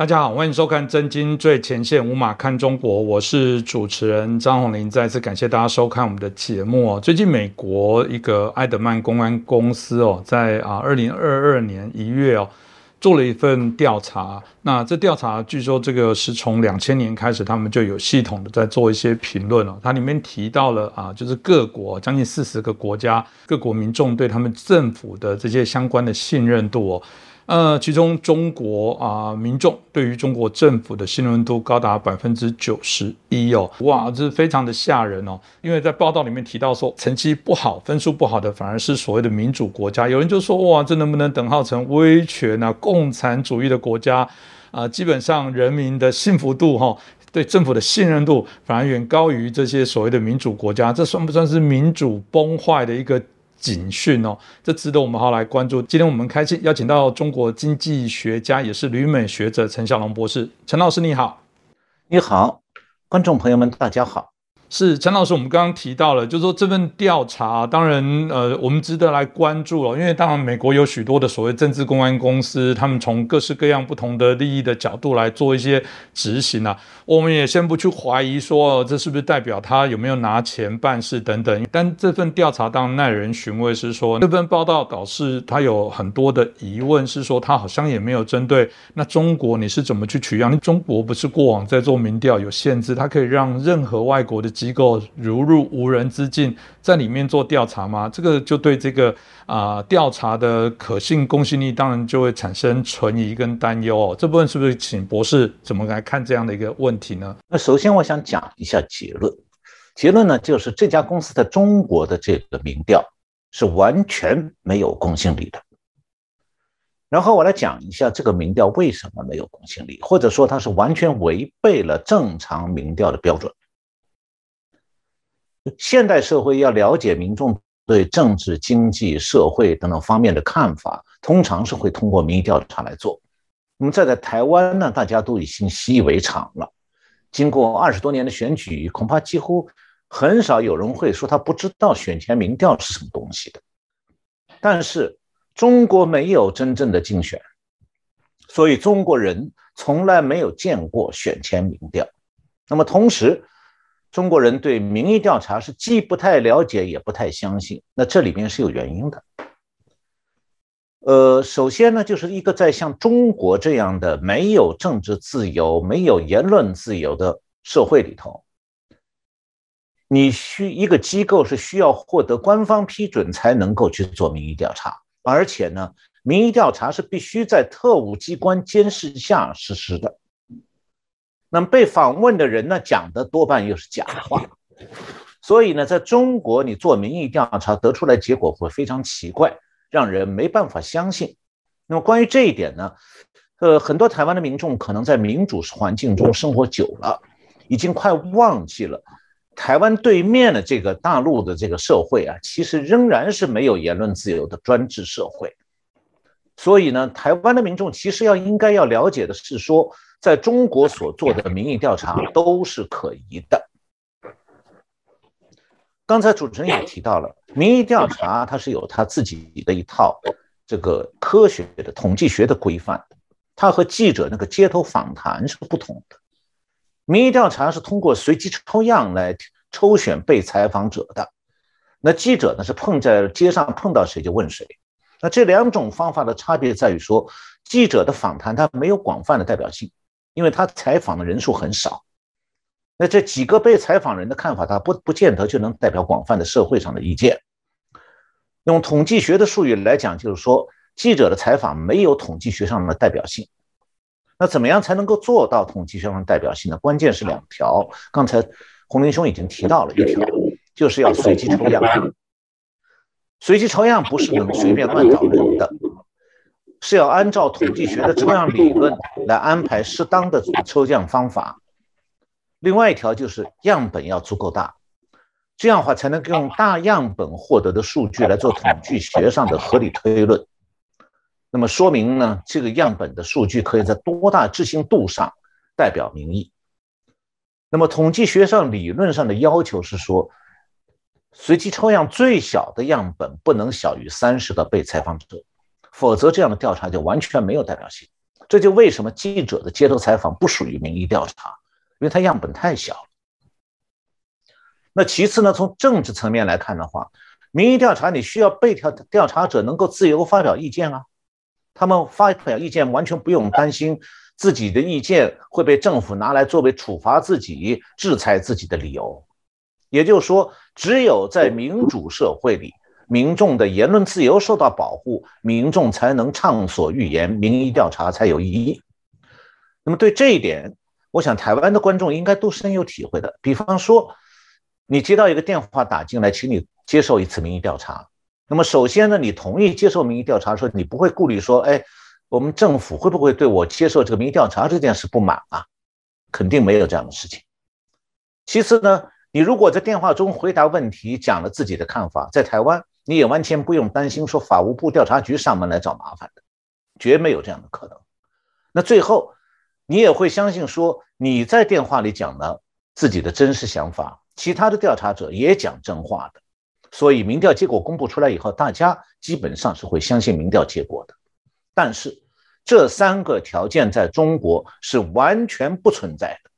大家好，欢迎收看《真金最前线》，无马看中国，我是主持人张宏林。再次感谢大家收看我们的节目哦。最近，美国一个埃德曼公关公司哦，在啊二零二二年一月哦，做了一份调查。那这调查据说这个是从两千年开始，他们就有系统的在做一些评论哦。它里面提到了啊，就是各国将近四十个国家各国民众对他们政府的这些相关的信任度哦。呃，其中中国啊，民众对于中国政府的信任度高达百分之九十一哦，哇，这是非常的吓人哦。因为在报道里面提到说，成绩不好、分数不好的反而是所谓的民主国家。有人就说，哇，这能不能等号成威权啊？共产主义的国家啊，基本上人民的幸福度哈，对政府的信任度反而远高于这些所谓的民主国家。这算不算是民主崩坏的一个？警讯哦，这值得我们好来关注。今天我们开心邀请到中国经济学家，也是旅美学者陈小龙博士。陈老师你好，你好，观众朋友们大家好。是陈老师，我们刚刚提到了，就是说这份调查，当然，呃，我们值得来关注了，因为当然美国有许多的所谓政治公关公司，他们从各式各样不同的利益的角度来做一些执行啊。我们也先不去怀疑说这是不是代表他有没有拿钱办事等等，但这份调查当然耐人寻味，是说这份报道导致他有很多的疑问，是说他好像也没有针对那中国你是怎么去取样？中国不是过往在做民调有限制，它可以让任何外国的。机构如入无人之境，在里面做调查吗？这个就对这个啊调查的可信公信力，当然就会产生存疑跟担忧哦。这部分是不是请博士怎么来看这样的一个问题呢？那首先我想讲一下结论，结论呢就是这家公司在中国的这个民调是完全没有公信力的。然后我来讲一下这个民调为什么没有公信力，或者说它是完全违背了正常民调的标准。现代社会要了解民众对政治、经济、社会等等方面的看法，通常是会通过民意调查来做。那么，在在台湾呢，大家都已经习以为常了。经过二十多年的选举，恐怕几乎很少有人会说他不知道选前民调是什么东西的。但是，中国没有真正的竞选，所以中国人从来没有见过选前民调。那么，同时，中国人对民意调查是既不太了解也不太相信，那这里面是有原因的。呃，首先呢，就是一个在像中国这样的没有政治自由、没有言论自由的社会里头，你需一个机构是需要获得官方批准才能够去做民意调查，而且呢，民意调查是必须在特务机关监视下实施的。那么被访问的人呢，讲的多半又是假话，所以呢，在中国你做民意调查得出来结果会非常奇怪，让人没办法相信。那么关于这一点呢，呃，很多台湾的民众可能在民主环境中生活久了，已经快忘记了台湾对面的这个大陆的这个社会啊，其实仍然是没有言论自由的专制社会。所以呢，台湾的民众其实要应该要了解的是说。在中国所做的民意调查都是可疑的。刚才主持人也提到了，民意调查它是有它自己的一套这个科学的统计学的规范，它和记者那个街头访谈是不同的。民意调查是通过随机抽样来抽选被采访者的，那记者呢是碰在街上碰到谁就问谁。那这两种方法的差别在于说，记者的访谈它没有广泛的代表性。因为他采访的人数很少，那这几个被采访人的看法，他不不见得就能代表广泛的社会上的意见。用统计学的术语来讲，就是说记者的采访没有统计学上的代表性。那怎么样才能够做到统计学上的代表性呢？关键是两条，刚才洪林兄已经提到了一条，就是要随机抽样。随机抽样不是能随便乱找人的。是要按照统计学的抽样理论来安排适当的抽样方法。另外一条就是样本要足够大，这样的话才能用大样本获得的数据来做统计学上的合理推论。那么说明呢，这个样本的数据可以在多大置信度上代表民意。那么统计学上理论上的要求是说，随机抽样最小的样本不能小于三十个被采访者。否则，这样的调查就完全没有代表性。这就为什么记者的街头采访不属于民意调查，因为它样本太小。那其次呢，从政治层面来看的话，民意调查你需要被调调查者能够自由发表意见啊，他们发表意见完全不用担心自己的意见会被政府拿来作为处罚自己、制裁自己的理由。也就是说，只有在民主社会里，民众的言论自由受到保护，民众才能畅所欲言，民意调查才有意义。那么对这一点，我想台湾的观众应该都深有体会的。比方说。你接到一个电话打进来，请你接受一次民意调查。那么首先呢，你同意接受民意调查的时候，你不会顾虑说，哎，我们政府会不会对我接受这个民意调查这件事不满啊？肯定没有这样的事情。其次呢，你如果在电话中回答问题，讲了自己的看法，在台湾你也完全不用担心说法务部调查局上门来找麻烦的，绝没有这样的可能。那最后，你也会相信说你在电话里讲了自己的真实想法。其他的调查者也讲真话的，所以民调结果公布出来以后，大家基本上是会相信民调结果的。但是这三个条件在中国是完全不存在的。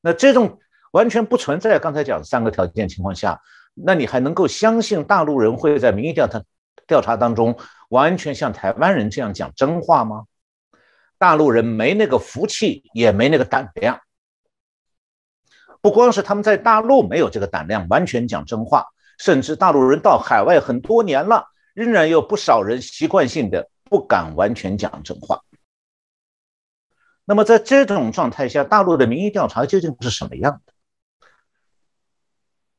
那这种完全不存在刚才讲的三个条件情况下，那你还能够相信大陆人会在民意调查调查当中完全像台湾人这样讲真话吗？大陆人没那个福气，也没那个胆量。不光是他们在大陆没有这个胆量完全讲真话，甚至大陆人到海外很多年了，仍然有不少人习惯性的不敢完全讲真话。那么在这种状态下，大陆的民意调查究竟是什么样的？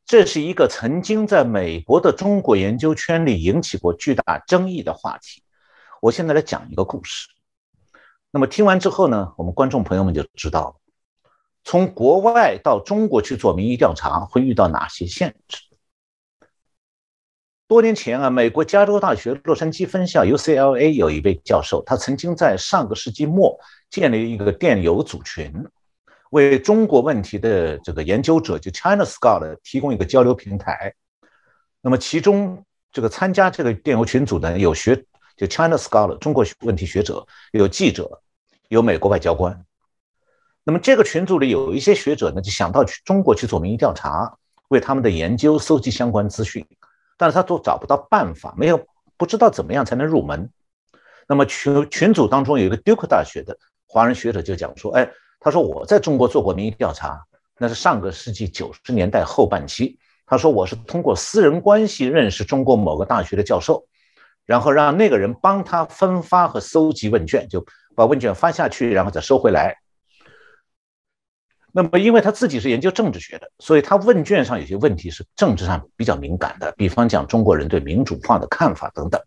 这是一个曾经在美国的中国研究圈里引起过巨大争议的话题。我现在来讲一个故事。那么听完之后呢，我们观众朋友们就知道了。从国外到中国去做民意调查会遇到哪些限制？多年前啊，美国加州大学洛杉矶分校 UCLA 有一位教授，他曾经在上个世纪末建立一个电邮组群，为中国问题的这个研究者就 China Scholar 提供一个交流平台。那么其中这个参加这个电邮群组的有学就 China Scholar 中国问题学者，有记者，有美国外交官。那么这个群组里有一些学者呢，就想到去中国去做民意调查，为他们的研究搜集相关资讯，但是他都找不到办法，没有不知道怎么样才能入门。那么群群组当中有一个 Duke 大学的华人学者就讲说，哎，他说我在中国做过民意调查，那是上个世纪九十年代后半期。他说我是通过私人关系认识中国某个大学的教授，然后让那个人帮他分发和搜集问卷，就把问卷发下去，然后再收回来。那么，因为他自己是研究政治学的，所以他问卷上有些问题是政治上比较敏感的，比方讲中国人对民主化的看法等等。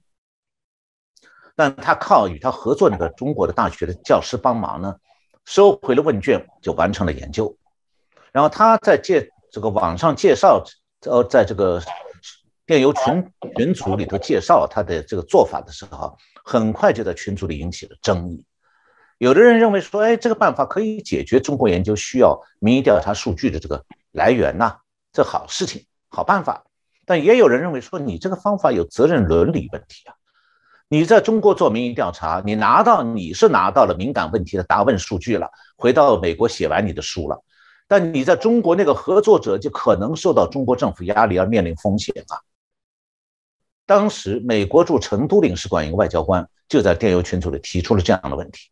但他靠与他合作那个中国的大学的教师帮忙呢，收回了问卷就完成了研究。然后他在介这个网上介绍，呃，在这个电邮群群组里头介绍他的这个做法的时候，很快就在群组里引起了争议。有的人认为说，哎，这个办法可以解决中国研究需要民意调查数据的这个来源呐，这好事情，好办法。但也有人认为说，你这个方法有责任伦理问题啊。你在中国做民意调查，你拿到你是拿到了敏感问题的答问数据了，回到美国写完你的书了，但你在中国那个合作者就可能受到中国政府压力而面临风险啊。当时美国驻成都领事馆一个外交官就在电邮群组里提出了这样的问题。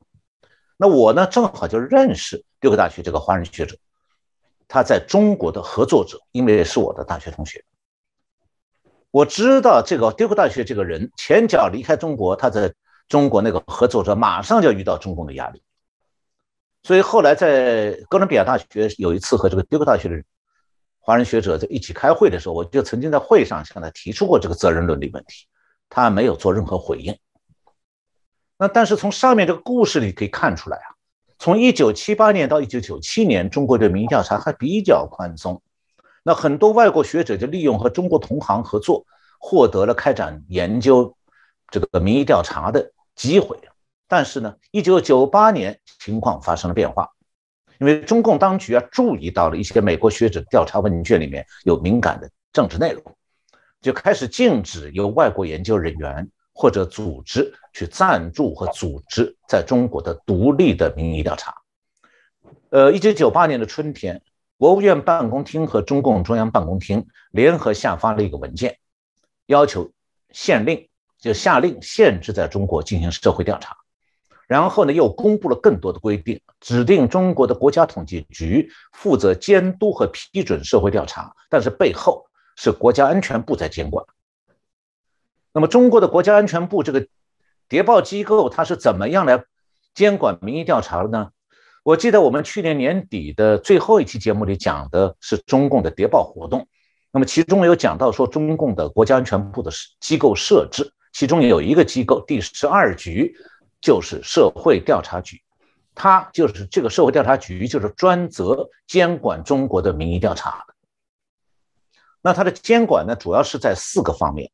那我呢，正好就认识六个大学这个华人学者，他在中国的合作者，因为是我的大学同学，我知道这个丢克大学这个人前脚离开中国，他在中国那个合作者马上就要遇到中共的压力，所以后来在哥伦比亚大学有一次和这个丢克大学的华人学者在一起开会的时候，我就曾经在会上向他提出过这个责任伦理问题，他没有做任何回应。那但是从上面这个故事里可以看出来啊，从一九七八年到一九九七年，中国对民意调查还比较宽松。那很多外国学者就利用和中国同行合作，获得了开展研究这个民意调查的机会。但是呢，一九九八年情况发生了变化，因为中共当局啊注意到了一些美国学者调查问卷里面有敏感的政治内容，就开始禁止由外国研究人员。或者组织去赞助和组织在中国的独立的民意调查。呃，一九九八年的春天，国务院办公厅和中共中央办公厅联合下发了一个文件，要求限令，就下令限制在中国进行社会调查。然后呢，又公布了更多的规定，指定中国的国家统计局负责监督和批准社会调查，但是背后是国家安全部在监管。那么，中国的国家安全部这个谍报机构，它是怎么样来监管民意调查的呢？我记得我们去年年底的最后一期节目里讲的是中共的谍报活动，那么其中有讲到说中共的国家安全部的机构设置，其中有一个机构第十二局。就是社会调查局，它就是这个社会调查局，就是专责监管中国的民意调查的。那它的监管呢，主要是在四个方面。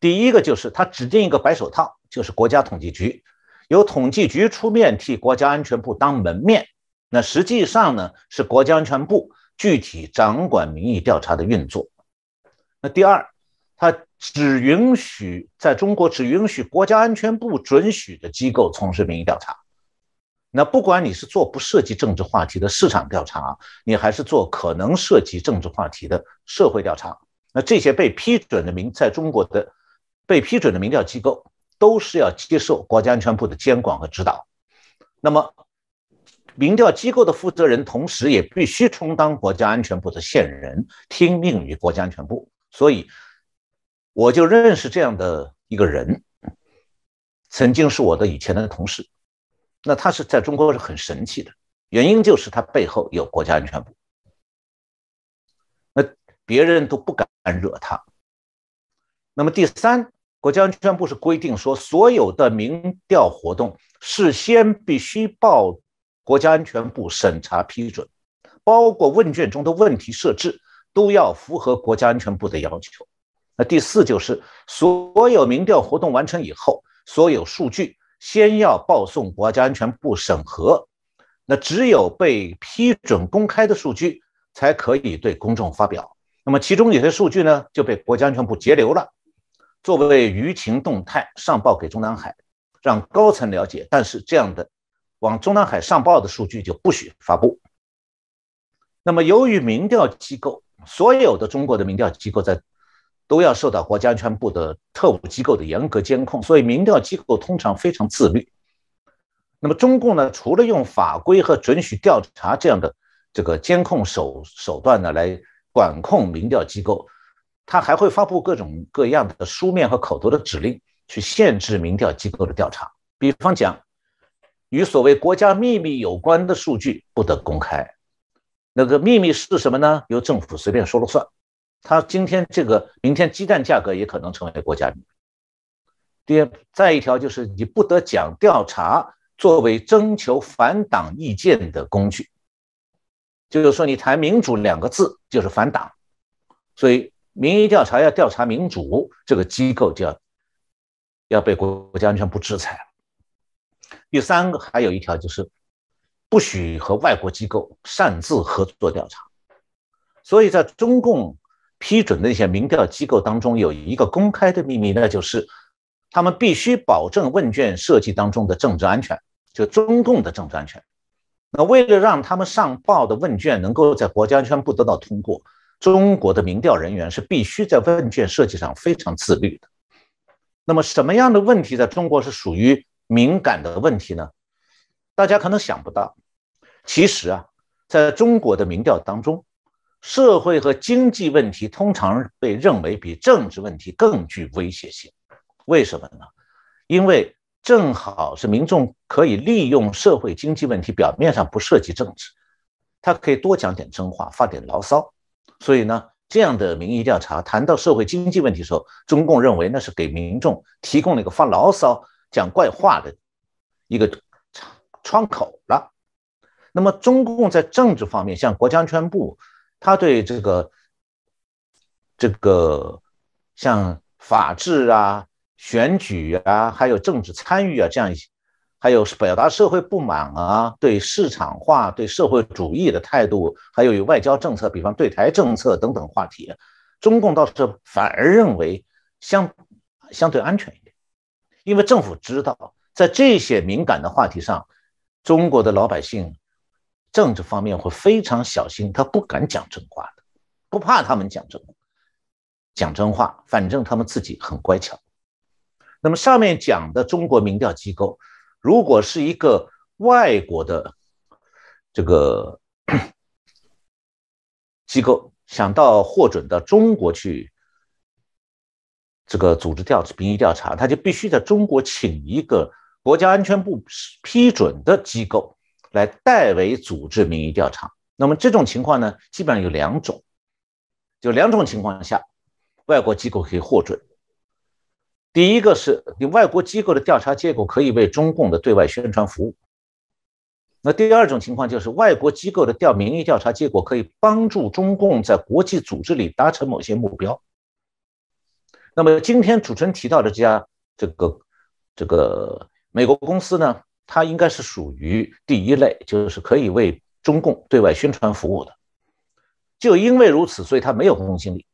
第一个就是它指定一个白手套，就是国家统计局，由统计局出面替国家安全部当门面。那实际上呢，是国家安全部具体掌管民意调查的运作。那第二。它只允许在中国只允许国家安全部准许的机构从事民意调查。那不管你是做不涉及政治话题的市场调查，你还是做可能涉及政治话题的社会调查，那这些被批准的民在中国的被批准的民调机构都是要接受国家安全部的监管和指导。那么，民调机构的负责人同时也必须充当国家安全部的线人，听命于国家安全部。所以。我就认识这样的一个人，曾经是我的以前的同事。那他是在中国是很神奇的，原因就是他背后有国家安全部，那别人都不敢惹他。那么第三，国家安全部是规定说，所有的民调活动事先必须报国家安全部审查批准，包括问卷中的问题设置都要符合国家安全部的要求。那第四就是所有民调活动完成以后，所有数据先要报送国家安全部审核，那只有被批准公开的数据才可以对公众发表。那么其中有些数据呢就被国家安全部截留了，作为舆情动态上报给中南海，让高层了解。但是这样的往中南海上报的数据就不许发布。那么由于民调机构所有的中国的民调机构在都要受到国家安全部的特务机构的严格监控，所以民调机构通常非常自律。那么中共呢，除了用法规和准许调查这样的这个监控手手段呢来管控民调机构，他还会发布各种各样的书面和口头的指令，去限制民调机构的调查。比方讲，与所谓国家秘密有关的数据不得公开。那个秘密是什么呢？由政府随便说了算。他今天这个，明天鸡蛋价格也可能成为国家秘密。第二，再一条就是你不得讲调查作为征求反党意见的工具，就是说你谈民主两个字就是反党，所以民意调查要调查民主，这个机构就要要被国家安全部制裁。第三个还有一条就是不许和外国机构擅自合作调查，所以在中共。批准的一些民调机构当中有一个公开的秘密，那就是他们必须保证问卷设计当中的政治安全，就中共的政治安全。那为了让他们上报的问卷能够在国家安全部得到通过，中国的民调人员是必须在问卷设计上非常自律的。那么什么样的问题在中国是属于敏感的问题呢？大家可能想不到，其实啊，在中国的民调当中。社会和经济问题通常被认为比政治问题更具威胁性，为什么呢？因为正好是民众可以利用社会经济问题，表面上不涉及政治，他可以多讲点真话，发点牢骚。所以呢，这样的民意调查谈到社会经济问题的时候，中共认为那是给民众提供了一个发牢骚、讲怪话的一个窗口了。那么，中共在政治方面，像国家安全部。他对这个这个像法治啊、选举啊，还有政治参与啊这样一些，还有表达社会不满啊、对市场化、对社会主义的态度，还有与外交政策，比方对台政策等等话题，中共倒是反而认为相相对安全一点。因为政府知道，在这些敏感的话题上，中国的老百姓政治方面会非常小心，他不敢讲真话的，不怕他们讲真讲真话，反正他们自己很乖巧。那么上面讲的中国民调机构，如果是一个外国的这个 机构想到获准到中国去。这个组织调民意调查，他就必须在中国请一个国家安全部批准的机构来代为组织民意调查。那么这种情况呢，基本上有两种，就两种情况下，外国机构可以获准。第一个是你外国机构的调查结果可以为中共的对外宣传服务。那第二种情况就是外国机构的调民意调查结果可以帮助中共在国际组织里达成某些目标。那么今天主持人提到的这家这个这个美国公司呢，它应该是属于第一类，就是可以为中共对外宣传服务的。就因为如此，所以它没有公信力。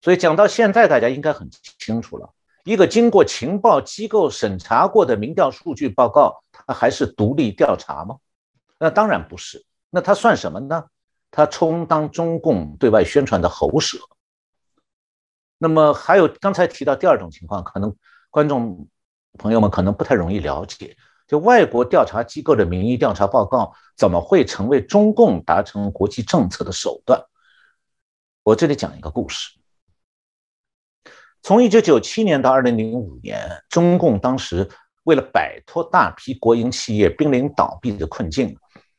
所以讲到现在，大家应该很清楚了：一个经过情报机构审查过的民调数据报告，它还是独立调查吗？那当然不是。那它算什么呢？它充当中共对外宣传的喉舌。那么还有刚才提到第二种情况，可能观众朋友们可能不太容易了解，就外国调查机构的民意调查报告怎么会成为中共达成国际政策的手段？我这里讲一个故事。从一九九七年到二零零五年，中共当时为了摆脱大批国营企业濒临倒闭的困境，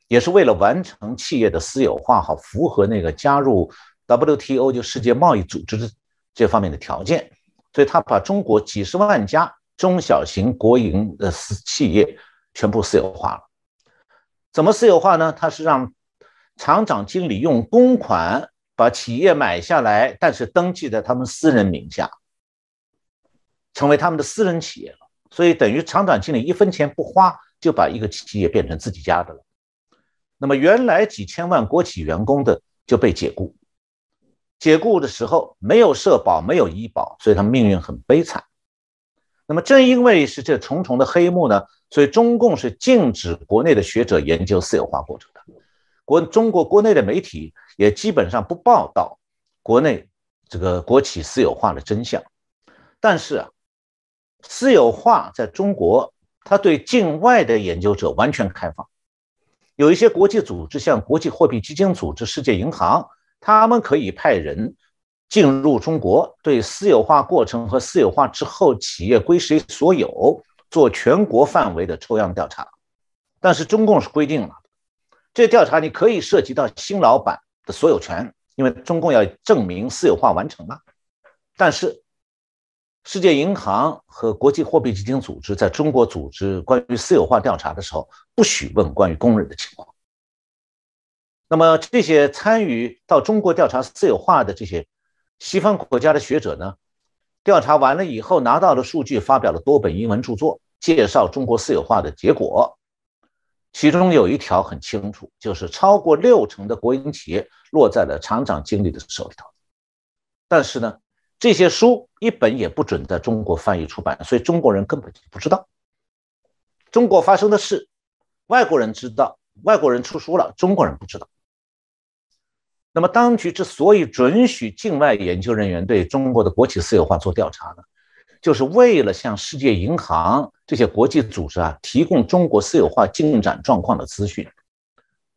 也是为了完成企业的私有化，好符合那个加入 WTO 就世界贸易组织的。这方面的条件，所以他把中国几十万家中小型国营的私企业全部私有化了。怎么私有化呢？他是让厂长经理用公款把企业买下来，但是登记在他们私人名下，成为他们的私人企业了。所以等于长短经理一分钱不花，就把一个企业变成自己家的了。那么原来几千万国企员工的就被解雇。解雇的时候没有社保，没有医保，所以他们命运很悲惨。那么正因为是这重重的黑幕呢，所以中共是禁止国内的学者研究私有化过程的。国中国国内的媒体也基本上不报道国内这个国企私有化的真相。但是啊，私有化在中国，它对境外的研究者完全开放。有一些国际组织，像国际货币基金组织、世界银行。他们可以派人进入中国，对私有化过程和私有化之后企业归谁所有做全国范围的抽样调查。但是中共是规定了，这调查你可以涉及到新老板的所有权，因为中共要证明私有化完成了。但是世界银行和国际货币基金组织在中国组织关于私有化调查的时候，不许问关于工人的情况。那么这些参与到中国调查私有化的这些西方国家的学者呢，调查完了以后拿到的数据，发表了多本英文著作，介绍中国私有化的结果。其中有一条很清楚，就是超过六成的国营企业落在了厂长经理的手里头。但是呢，这些书一本也不准在中国翻译出版，所以中国人根本就不知道中国发生的事。外国人知道，外国人出书了，中国人不知道。那么，当局之所以准许境外研究人员对中国的国企私有化做调查呢，就是为了向世界银行这些国际组织啊提供中国私有化进展状况的资讯，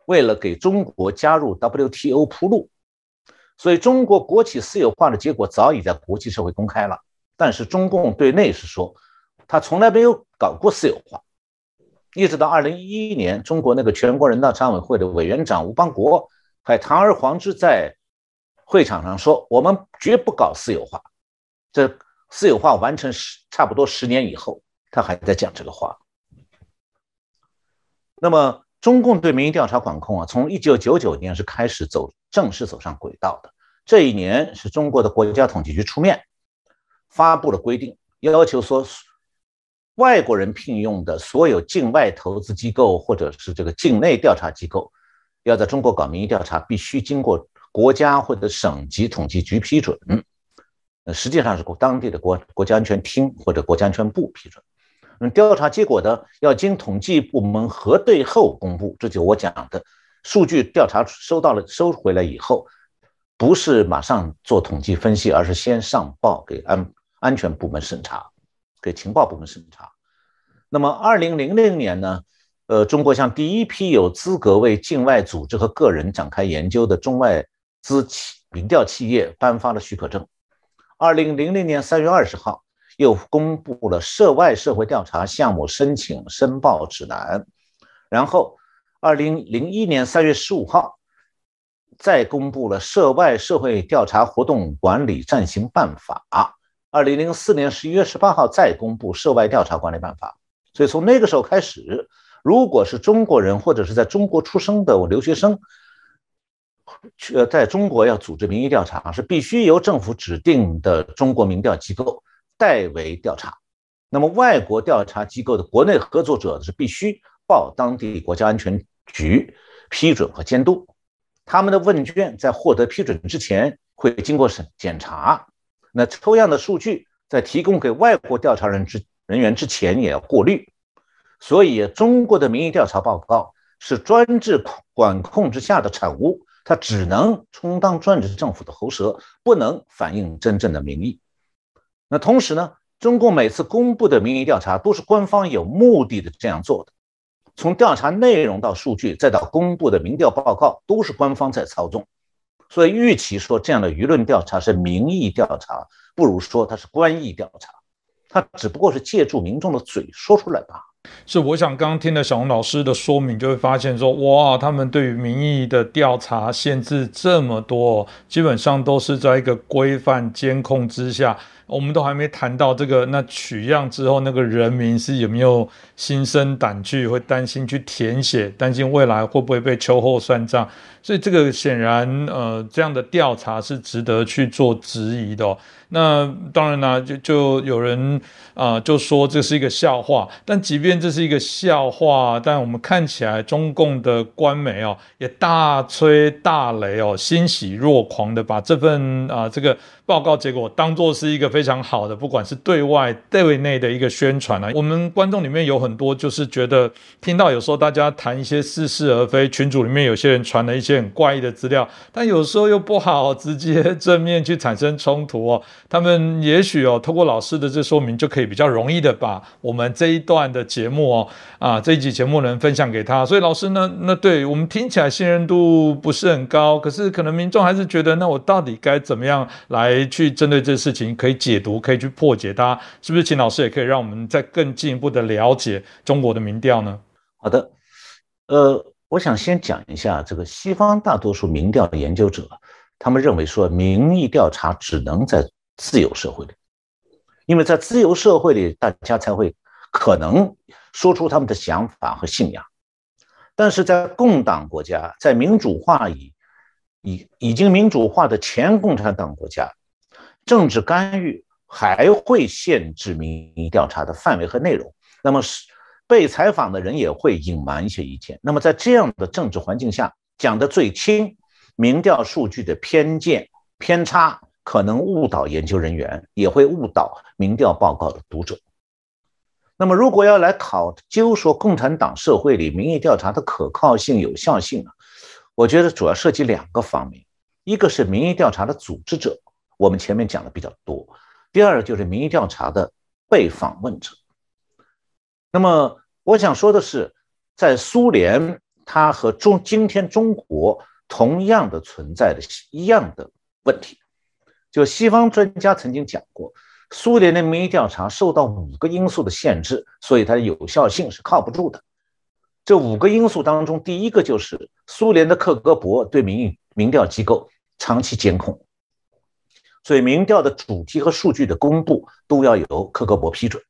为了给中国加入 WTO 铺路。所以，中国国企私有化的结果早已在国际社会公开了。但是，中共对内是说，他从来没有搞过私有化，一直到二零一一年，中国那个全国人大常委会的委员长吴邦国。还堂而皇之在会场上说：“我们绝不搞私有化。”这私有化完成十差不多十年以后，他还在讲这个话。那么，中共对民意调查管控啊，从一九九九年是开始走正式走上轨道的。这一年是中国的国家统计局出面发布了规定，要求说，外国人聘用的所有境外投资机构或者是这个境内调查机构。要在中国搞民意调查，必须经过国家或者省级统计局批准。呃，实际上是当地的国国家安全厅或者国家安全部批准。嗯，调查结果呢，要经统计部门核对后公布。这就我讲的，数据调查收到了收回来以后，不是马上做统计分析，而是先上报给安安全部门审查，给情报部门审查。那么，二零零零年呢，呃，中国向第一批有资格为境外组织和个人展开研究的中外资企民调企业颁发了许可证。二零零零年三月二十号。又公布了涉外社会调查项目申请申报指南，然后，二零零一年三月十五号，再公布了涉外社会调查活动管理暂行办法。二零零四年十一月十八号再公布涉外调查管理办法。所以从那个时候开始，如果是中国人或者是在中国出生的留学生，呃，在中国要组织民意调查，是必须由政府指定的中国民调机构。代为调查，那么外国调查机构的国内合作者是必须报当地国家安全局批准和监督，他们的问卷在获得批准之前会经过审检查，那抽样的数据在提供给外国调查人之人员之前也要过滤，所以中国的民意调查报告是专制管控之下的产物，它只能充当专制政府的喉舌，不能反映真正的民意。那同时呢，中共每次公布的民意调查都是官方有目的的这样做的，从调查内容到数据，再到公布的民调报告，都是官方在操纵。所以，与其说这样的舆论调查是民意调查，不如说它是官意调查，它只不过是借助民众的嘴说出来吧。是，我想刚刚听了小红老师的说明，就会发现说，哇，他们对于民意的调查限制这么多，基本上都是在一个规范监控之下。我们都还没谈到这个，那取样之后，那个人民是有没有心生胆惧，会担心去填写，担心未来会不会被秋后算账？所以这个显然，呃，这样的调查是值得去做质疑的。那当然呢，就就有人啊，就说这是一个笑话。但即便这是一个笑话，但我们看起来中共的官媒哦，也大吹大擂哦，欣喜若狂的把这份啊这个报告结果当做是一个非常好的，不管是对外对内的一个宣传啊。我们观众里面有很多就是觉得听到有时候大家谈一些似是而非，群组里面有些人传了一些很怪异的资料，但有时候又不好直接正面去产生冲突哦。他们也许哦，透过老师的这说明，就可以比较容易的把我们这一段的节目哦，啊这一集节目能分享给他。所以老师呢，那对我们听起来信任度不是很高，可是可能民众还是觉得，那我到底该怎么样来去针对这事情，可以解读，可以去破解它？是不是？秦老师也可以让我们再更进一步的了解中国的民调呢？好的，呃，我想先讲一下这个西方大多数民调的研究者，他们认为说民意调查只能在自由社会里，因为在自由社会里，大家才会可能说出他们的想法和信仰。但是在共党国家，在民主化以已已经民主化的前共产党国家，政治干预还会限制民意调查的范围和内容。那么是被采访的人也会隐瞒一些意见。那么在这样的政治环境下，讲的最轻，民调数据的偏见偏差。可能误导研究人员，也会误导民调报告的读者。那么，如果要来考究说共产党社会里民意调查的可靠性、有效性啊，我觉得主要涉及两个方面：一个是民意调查的组织者，我们前面讲的比较多；第二个就是民意调查的被访问者。那么，我想说的是，在苏联，它和中今天中国同样的存在的一样的问题。就西方专家曾经讲过，苏联的民意调查受到五个因素的限制，所以它的有效性是靠不住的。这五个因素当中，第一个就是苏联的克格勃对民意民调机构长期监控，所以民调的主题和数据的公布都要由克格勃批准。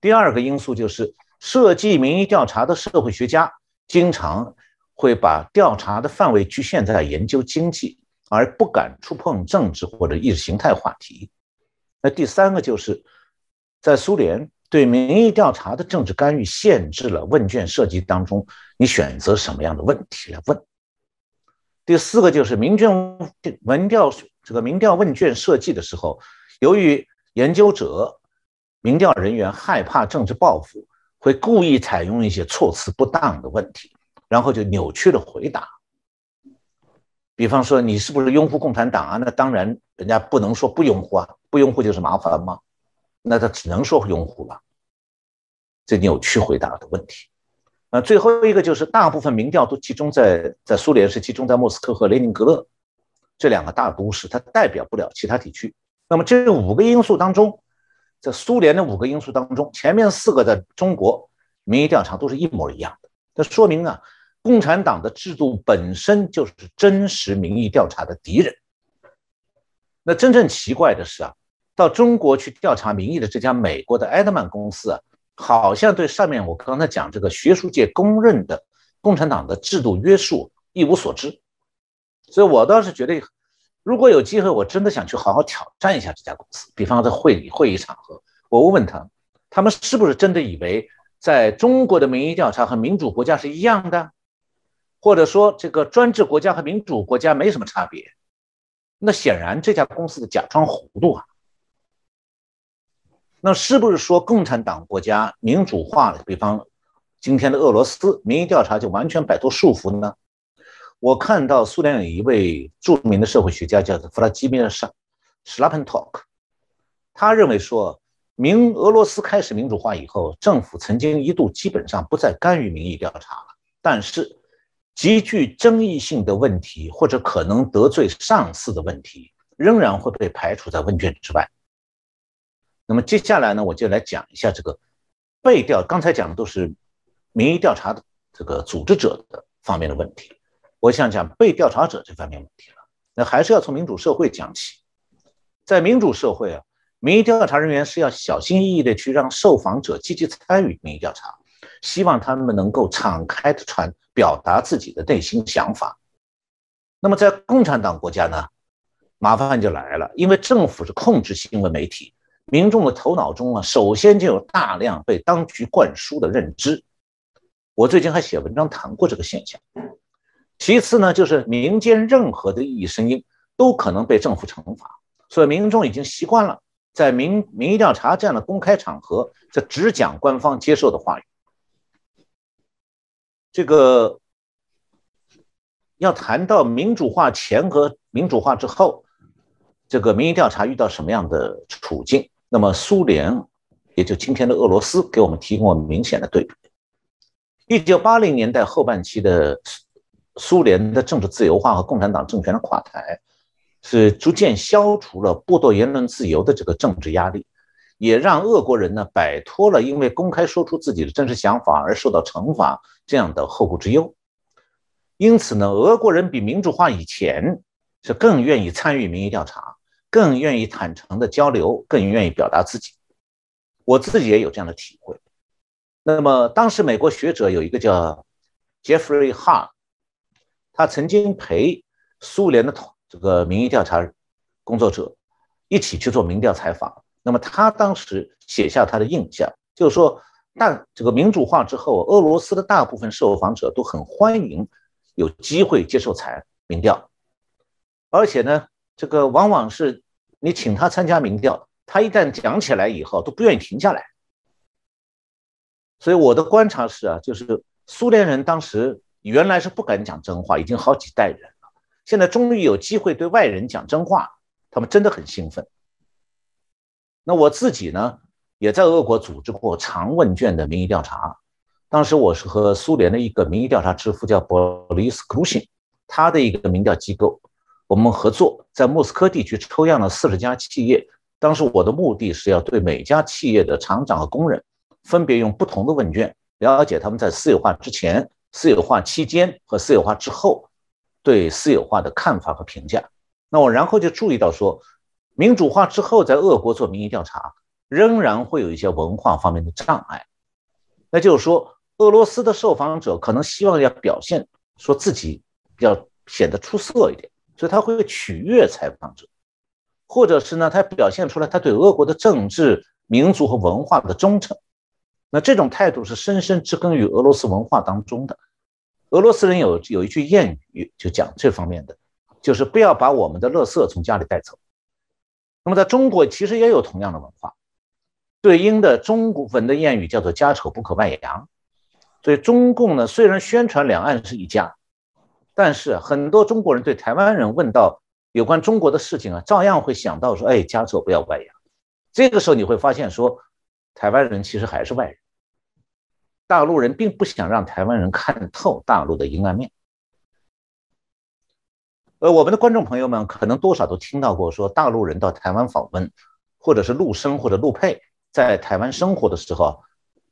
第二个因素就是设计民意调查的社会学家经常会把调查的范围局限在研究经济。而不敢触碰政治或者意识形态话题。那第三个就是，在苏联对民意调查的政治干预，限制了问卷设计当中你选择什么样的问题来问。第四个就是民卷民调这个民调问卷设计的时候，由于研究者、民调人员害怕政治报复，会故意采用一些措辞不当的问题，然后就扭曲了回答。比方说，你是不是拥护共产党啊？那当然，人家不能说不拥护啊，不拥护就是麻烦吗？那他只能说拥护了。这扭曲回答的问题。那最后一个就是大部分民调都集中在在苏联是集中在莫斯科和列宁格勒这两个大都市，它代表不了其他地区。那么这五个因素当中，在苏联的五个因素当中，前面四个在中国民意调查都是一模一样的。这说明啊。共产党的制度本身就是真实民意调查的敌人。那真正奇怪的是啊，到中国去调查民意的这家美国的埃德曼公司啊，好像对上面我刚才讲这个学术界公认的共产党的制度约束一无所知。所以我倒是觉得，如果有机会，我真的想去好好挑战一下这家公司。比方在会议会议场合，我问问他，他们是不是真的以为在中国的民意调查和民主国家是一样的？或者说，这个专制国家和民主国家没什么差别，那显然这家公司的假装糊涂啊。那是不是说共产党国家民主化了？比方今天的俄罗斯民意调查就完全摆脱束缚呢？我看到苏联有一位著名的社会学家叫做弗拉基米尔·沙史拉潘托克，他认为说，民俄罗斯开始民主化以后，政府曾经一度基本上不再干预民意调查了，但是。极具争议性的问题，或者可能得罪上司的问题，仍然会被排除在问卷之外。那么接下来呢，我就来讲一下这个被调。刚才讲的都是民意调查的这个组织者的方面的问题，我想讲被调查者这方面问题了。那还是要从民主社会讲起。在民主社会啊，民意调查人员是要小心翼翼的去让受访者积极参与民意调查。希望他们能够敞开的传表达自己的内心想法。那么在共产党国家呢，麻烦就来了，因为政府是控制新闻媒体，民众的头脑中啊，首先就有大量被当局灌输的认知。我最近还写文章谈过这个现象。其次呢，就是民间任何的异议声音都可能被政府惩罚，所以民众已经习惯了在民民意调查这样的公开场合，这只讲官方接受的话语。这个要谈到民主化前和民主化之后，这个民意调查遇到什么样的处境？那么苏联，也就今天的俄罗斯，给我们提供了明显的对比。一九八零年代后半期的苏联的政治自由化和共产党政权的垮台，是逐渐消除了剥夺言论自由的这个政治压力。也让俄国人呢摆脱了因为公开说出自己的真实想法而受到惩罚这样的后顾之忧。因此呢，俄国人比民主化以前是更愿意参与民意调查，更愿意坦诚的交流，更愿意表达自己。我自己也有这样的体会。那么当时美国学者有一个叫 Jeffrey Hart，他曾经陪苏联的这个民意调查工作者一起去做民调采访。那么他当时写下他的印象，就是说，大这个民主化之后，俄罗斯的大部分受访者都很欢迎有机会接受采民调，而且呢，这个往往是你请他参加民调，他一旦讲起来以后都不愿意停下来。所以我的观察是啊，就是苏联人当时原来是不敢讲真话，已经好几代人了，现在终于有机会对外人讲真话，他们真的很兴奋。那我自己呢，也在俄国组织过长问卷的民意调查。当时我是和苏联的一个民意调查之父叫博利斯·克鲁辛，他的一个民调机构，我们合作在莫斯科地区抽样了四十家企业。当时我的目的是要对每家企业的厂长和工人，分别用不同的问卷了解他们在私有化之前、私有化期间和私有化之后对私有化的看法和评价。那我然后就注意到说。民主化之后，在俄国做民意调查，仍然会有一些文化方面的障碍。那就是说，俄罗斯的受访者可能希望要表现说自己要显得出色一点，所以他会取悦采访者，或者是呢，他表现出来他对俄国的政治、民族和文化的忠诚。那这种态度是深深植根于俄罗斯文化当中的。俄罗斯人有有一句谚语，就讲这方面的。就是不要把我们的垃圾从家里带走。那么在中国其实也有同样的文化，对应的中国文的谚语叫做“家丑不可外扬”。所以中共呢，虽然宣传两岸是一家，但是很多中国人对台湾人问到有关中国的事情啊，照样会想到说：“哎，家丑不要外扬。”这个时候你会发现说，台湾人其实还是外人。大陆人并不想让台湾人看透大陆的阴暗面。呃，我们的观众朋友们可能多少都听到过，说大陆人到台湾访问，或者是陆生或者陆配在台湾生活的时候，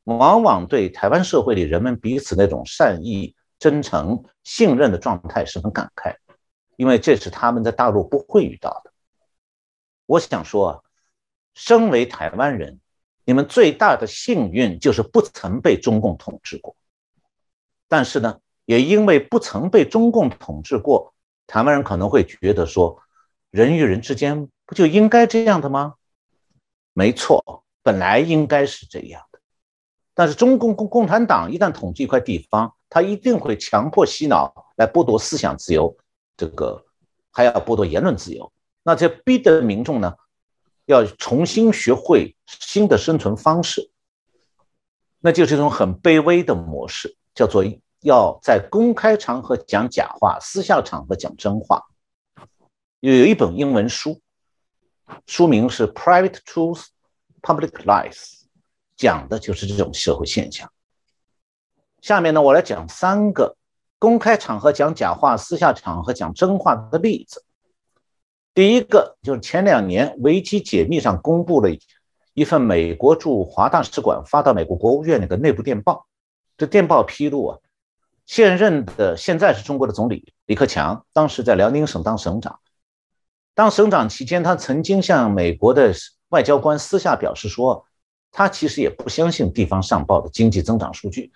往往对台湾社会里人们彼此那种善意、真诚、信任的状态十分感慨，因为这是他们在大陆不会遇到的。我想说，身为台湾人。你们最大的幸运就是不曾被中共统治过，但是呢，也因为不曾被中共统治过，台湾人可能会觉得说，人与人之间不就应该这样的吗？没错，本来应该是这样的。但是中共共共产党一旦统治一块地方，他一定会强迫洗脑，来剥夺思想自由，这个还要剥夺言论自由，那这逼得民众呢？要重新学会新的生存方式，那就是一种很卑微的模式，叫做要在公开场合讲假话，私下场合讲真话。有有一本英文书，书名是《Private Truth, Public Lies》，讲的就是这种社会现象。下面呢，我来讲三个公开场合讲假话，私下场合讲真话的例子。第一个就是前两年维基解密上公布了一份美国驻华大使馆发到美国国务院那个内部电报。这电报披露啊，现任的现在是中国的总理李克强，当时在辽宁省当省长。当省长期间，他曾经向美国的外交官私下表示说，他其实也不相信地方上报的经济增长数据，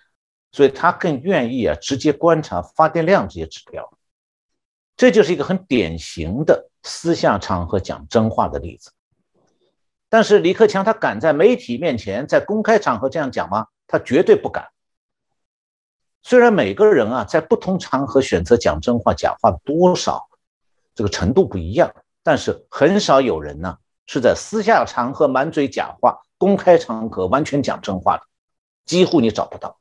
所以他更愿意啊直接观察发电量这些指标。这就是一个很典型的。私下场合讲真话的例子，但是李克强他敢在媒体面前在公开场合这样讲吗？他绝对不敢。虽然每个人啊在不同场合选择讲真话假话多少这个程度不一样，但是很少有人呢是在私下场合满嘴假话，公开场合完全讲真话的，几乎你找不到。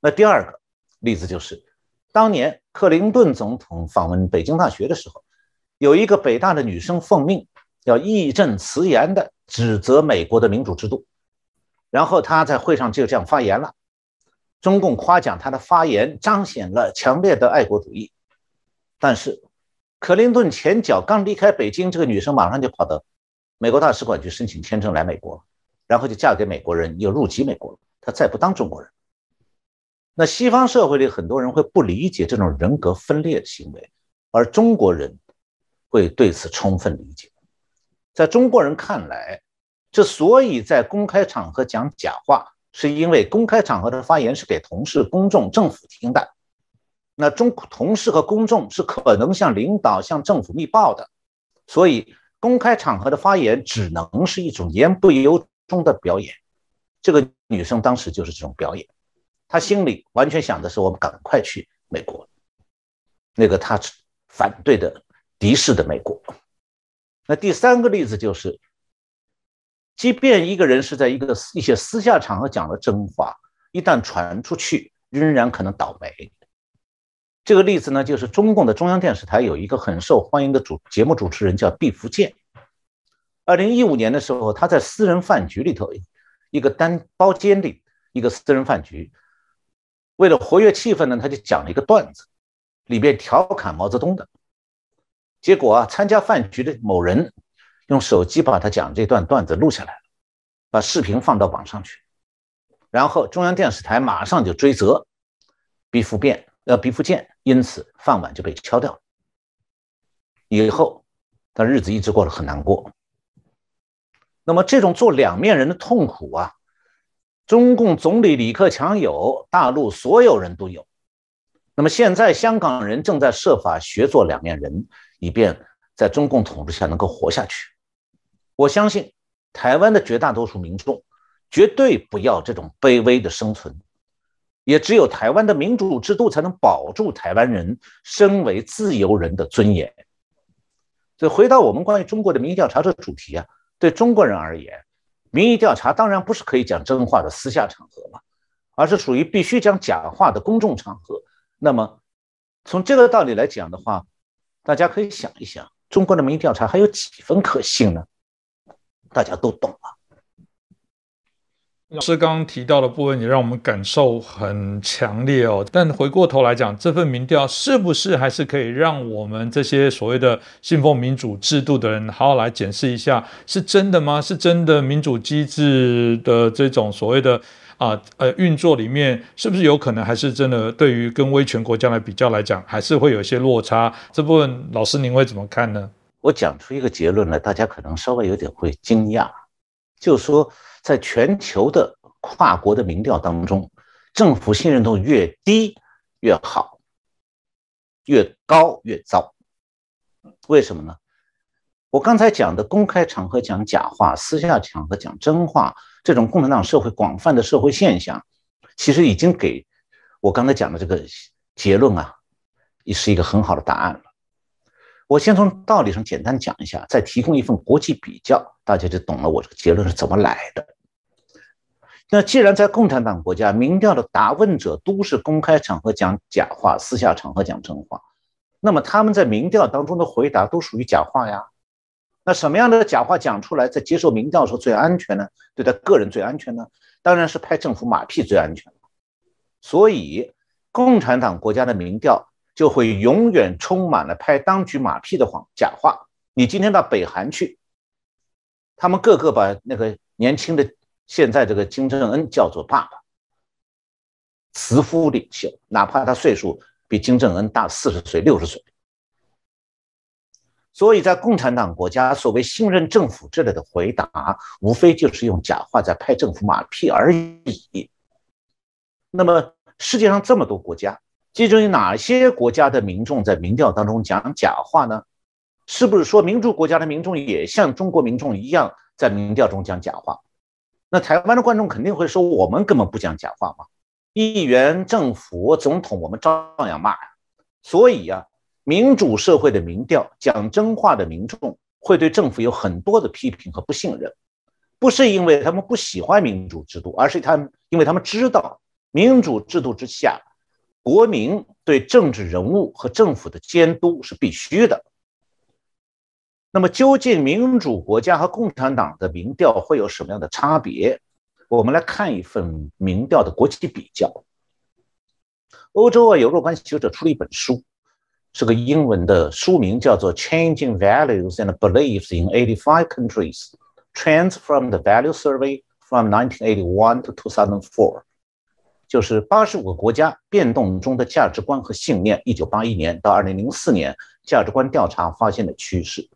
那第二个例子就是。当年克林顿总统访问北京大学的时候，有一个北大的女生奉命要义正辞严地指责美国的民主制度，然后她在会上就这样发言了。中共夸奖她的发言彰显了强烈的爱国主义，但是克林顿前脚刚离开北京，这个女生马上就跑到美国大使馆去申请签证来美国，然后就嫁给美国人，又入籍美国，她再不当中国人。那西方社会里很多人会不理解这种人格分裂的行为，而中国人会对此充分理解。在中国人看来，之所以在公开场合讲假话，是因为公开场合的发言是给同事、公众、政府听的。那中同事和公众是可能向领导、向政府密报的，所以公开场合的发言只能是一种言不由衷的表演。这个女生当时就是这种表演。他心里完全想的是，我们赶快去美国，那个他反对的敌视的美国。那第三个例子就是，即便一个人是在一个一些私下场合讲了真话，一旦传出去，仍然可能倒霉。这个例子呢，就是中共的中央电视台有一个很受欢迎的主节目主持人叫毕福剑。二零一五年的时候，他在私人饭局里头，一个单包间里一个私人饭局。为了活跃气氛呢，他就讲了一个段子，里边调侃毛泽东的。结果啊，参加饭局的某人用手机把他讲这段段子录下来了，把视频放到网上去，然后中央电视台马上就追责，毕福变呃毕福剑，因此饭碗就被敲掉了。以后他日子一直过得很难过。那么这种做两面人的痛苦啊。中共总理李克强有，大陆所有人都有。那么现在香港人正在设法学做两面人，以便在中共统治下能够活下去。我相信台湾的绝大多数民众绝对不要这种卑微的生存，也只有台湾的民主制度才能保住台湾人身为自由人的尊严。所以，回到我们关于中国的民意调查这个主题啊，对中国人而言，民意调查当然不是可以讲真话的私下场合嘛，而是属于必须讲假话的公众场合。那么，从这个道理来讲的话，大家可以想一想，中国的民意调查还有几分可信呢？大家都懂了。老师刚刚提到的部分也让我们感受很强烈哦。但回过头来讲，这份民调是不是还是可以让我们这些所谓的信奉民主制度的人好好来检视一下，是真的吗？是真的民主机制的这种所谓的啊呃运作里面，是不是有可能还是真的对于跟威权国家来比较来讲，还是会有一些落差？这部分老师您会怎么看呢？我讲出一个结论来，大家可能稍微有点会惊讶，就说。在全球的跨国的民调当中，政府信任度越低越好，越高越糟。为什么呢？我刚才讲的公开场合讲假话，私下场合讲真话，这种共产党社会广泛的社会现象，其实已经给我刚才讲的这个结论啊，也是一个很好的答案了。我先从道理上简单讲一下，再提供一份国际比较，大家就懂了我这个结论是怎么来的。那既然在共产党国家，民调的答问者都是公开场合讲假话，私下场合讲真话，那么他们在民调当中的回答都属于假话呀。那什么样的假话讲出来，在接受民调的时候最安全呢？对他个人最安全呢？当然是拍政府马屁最安全所以，共产党国家的民调。就会永远充满了拍当局马屁的谎假话。你今天到北韩去，他们个个把那个年轻的现在这个金正恩叫做爸爸，慈父领袖，哪怕他岁数比金正恩大四十岁、六十岁。所以在共产党国家，所谓信任政府之类的回答，无非就是用假话在拍政府马屁而已。那么世界上这么多国家。其中有哪些国家的民众在民调当中讲假话呢？是不是说民主国家的民众也像中国民众一样在民调中讲假话？那台湾的观众肯定会说：我们根本不讲假话嘛！议员、政府、总统，我们照样骂呀。所以呀，民主社会的民调讲真话的民众会对政府有很多的批评和不信任，不是因为他们不喜欢民主制度，而是他们因为他们知道民主制度之下。国民对政治人物和政府的监督是必须的。那么，究竟民主国家和共产党的民调会有什么样的差别？我们来看一份民调的国际比较。欧洲啊，有若干学者出了一本书，是个英文的书名，叫做《Changing Values and Beliefs in Eighty-Five Countries: Trends from the Value Survey from 1981 to 2004》。就是八十五个国家变动中的价值观和信念，一九八一年到二零零四年价值观调查发现的趋势。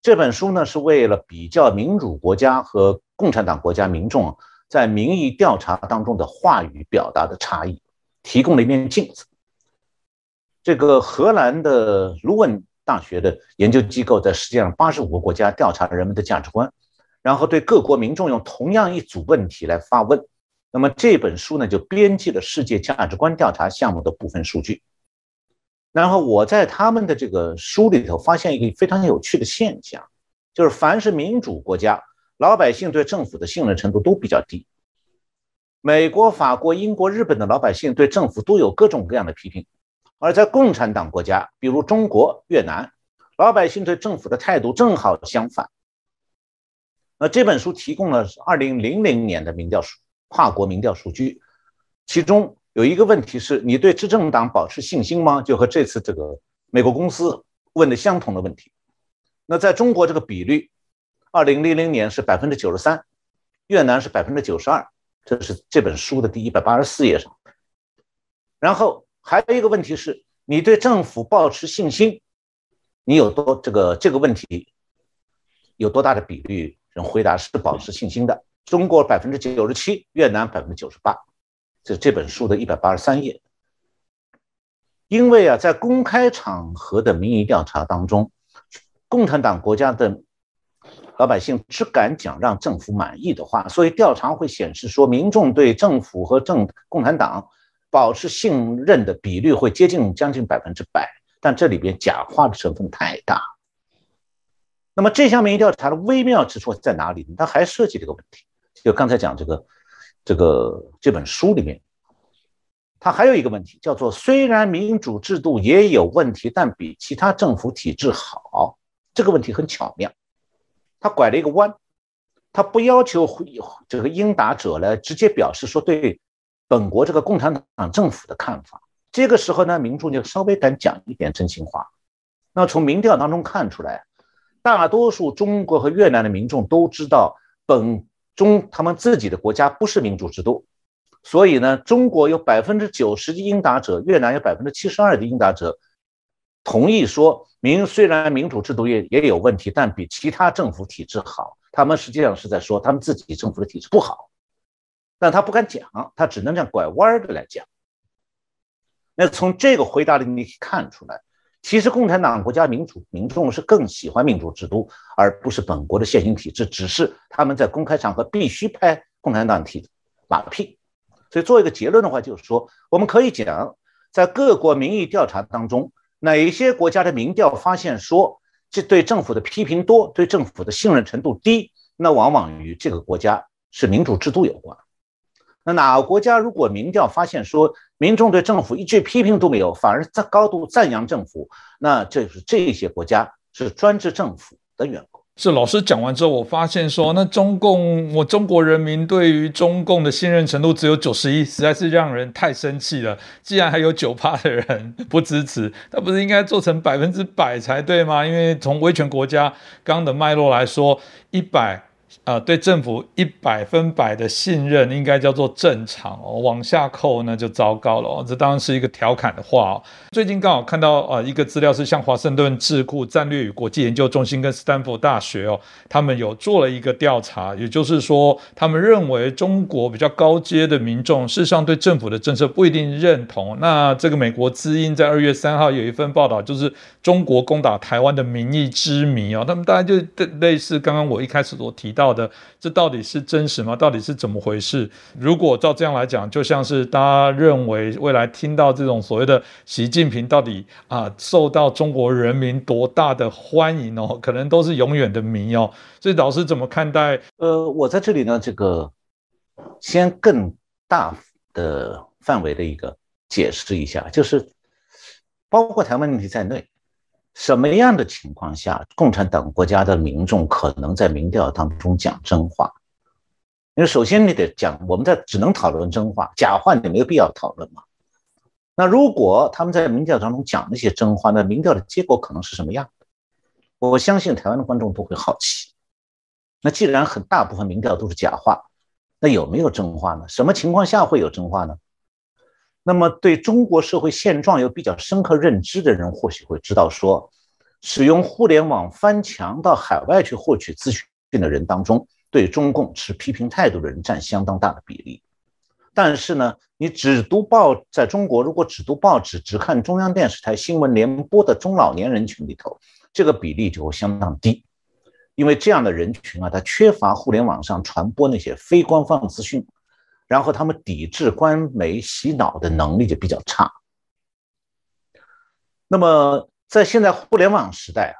这本书呢是为了比较民主国家和共产党国家民众在民意调查当中的话语表达的差异，提供了一面镜子。这个荷兰的卢文大学的研究机构在世界上八十五个国家调查人们的价值观，然后对各国民众用同样一组问题来发问。那么这本书呢，就编辑了世界价值观调查项目的部分数据。然后我在他们的这个书里头发现一个非常有趣的现象，就是凡是民主国家，老百姓对政府的信任程度都比较低。美国、法国、英国、日本的老百姓对政府都有各种各样的批评，而在共产党国家，比如中国、越南，老百姓对政府的态度正好相反。那这本书提供了二零零零年的民调数。跨国民调数据，其中有一个问题是你对执政党保持信心吗？就和这次这个美国公司问的相同的问题。那在中国这个比率，二零零零年是百分之九十三，越南是百分之九十二，这是这本书的第一百八十四页上。然后还有一个问题是你对政府保持信心，你有多这个这个问题有多大的比率人回答是保持信心的？中国百分之九十七，越南百分之九十八，这这本书的一百八十三页。因为啊，在公开场合的民意调查当中，共产党国家的老百姓只敢讲让政府满意的话，所以调查会显示说，民众对政府和政共产党保持信任的比率会接近将近百分之百，但这里边假话的成分太大。那么这项民意调查的微妙之处在哪里呢？它还涉及这个问题，就刚才讲这个这个这本书里面，它还有一个问题叫做：虽然民主制度也有问题，但比其他政府体制好。这个问题很巧妙。他拐了一个弯，他不要求这个应答者来直接表示说对本国这个共产党政府的看法。这个时候呢，民众就稍微敢讲一点真心话。那从民调当中看出来，大多数中国和越南的民众都知道本中他们自己的国家不是民主制度，所以呢，中国有百分之九十的应答者，越南有百分之七十二的应答者。同意说，民虽然民主制度也也有问题，但比其他政府体制好。他们实际上是在说他们自己政府的体制不好，但他不敢讲，他只能这样拐弯的来讲。那从这个回答里你可以看出来，其实共产党国家民主民众是更喜欢民主制度，而不是本国的现行体制。只是他们在公开场合必须拍共产党体马屁。所以做一个结论的话，就是说，我们可以讲，在各国民意调查当中。哪些国家的民调发现说，这对政府的批评多，对政府的信任程度低，那往往与这个国家是民主制度有关。那哪个国家如果民调发现说，民众对政府一句批评都没有，反而在高度赞扬政府，那这是这些国家是专制政府的缘故。是老师讲完之后，我发现说，那中共，我中国人民对于中共的信任程度只有九十一，实在是让人太生气了。既然还有九趴的人不支持，那不是应该做成百分之百才对吗？因为从威权国家刚刚的脉络来说，一百。呃，对政府一百分百的信任应该叫做正常哦，往下扣那就糟糕了哦。这当然是一个调侃的话哦。最近刚好看到呃一个资料是像华盛顿智库战略与国际研究中心跟斯坦福大学哦，他们有做了一个调查，也就是说，他们认为中国比较高阶的民众事实上对政府的政策不一定认同。那这个美国知音在二月三号有一份报道，就是中国攻打台湾的民意之谜哦，他们大概就类似刚刚我一开始所提到。到的这到底是真实吗？到底是怎么回事？如果照这样来讲，就像是大家认为未来听到这种所谓的习近平到底啊受到中国人民多大的欢迎哦，可能都是永远的谜哦。所以老师怎么看待？呃，我在这里呢，这个先更大的范围的一个解释一下，就是包括台湾问题在内。什么样的情况下，共产党国家的民众可能在民调当中讲真话？因为首先你得讲，我们在只能讨论真话，假话你没有必要讨论嘛。那如果他们在民调当中讲那些真话，那民调的结果可能是什么样的？我相信台湾的观众都会好奇。那既然很大部分民调都是假话，那有没有真话呢？什么情况下会有真话呢？那么，对中国社会现状有比较深刻认知的人，或许会知道说，使用互联网翻墙到海外去获取资讯的人当中，对中共持批评态度的人占相当大的比例。但是呢，你只读报，在中国如果只读报纸、只看中央电视台新闻联播的中老年人群里头，这个比例就会相当低，因为这样的人群啊，他缺乏互联网上传播那些非官方资讯。然后他们抵制官媒洗脑的能力就比较差。那么在现在互联网时代啊，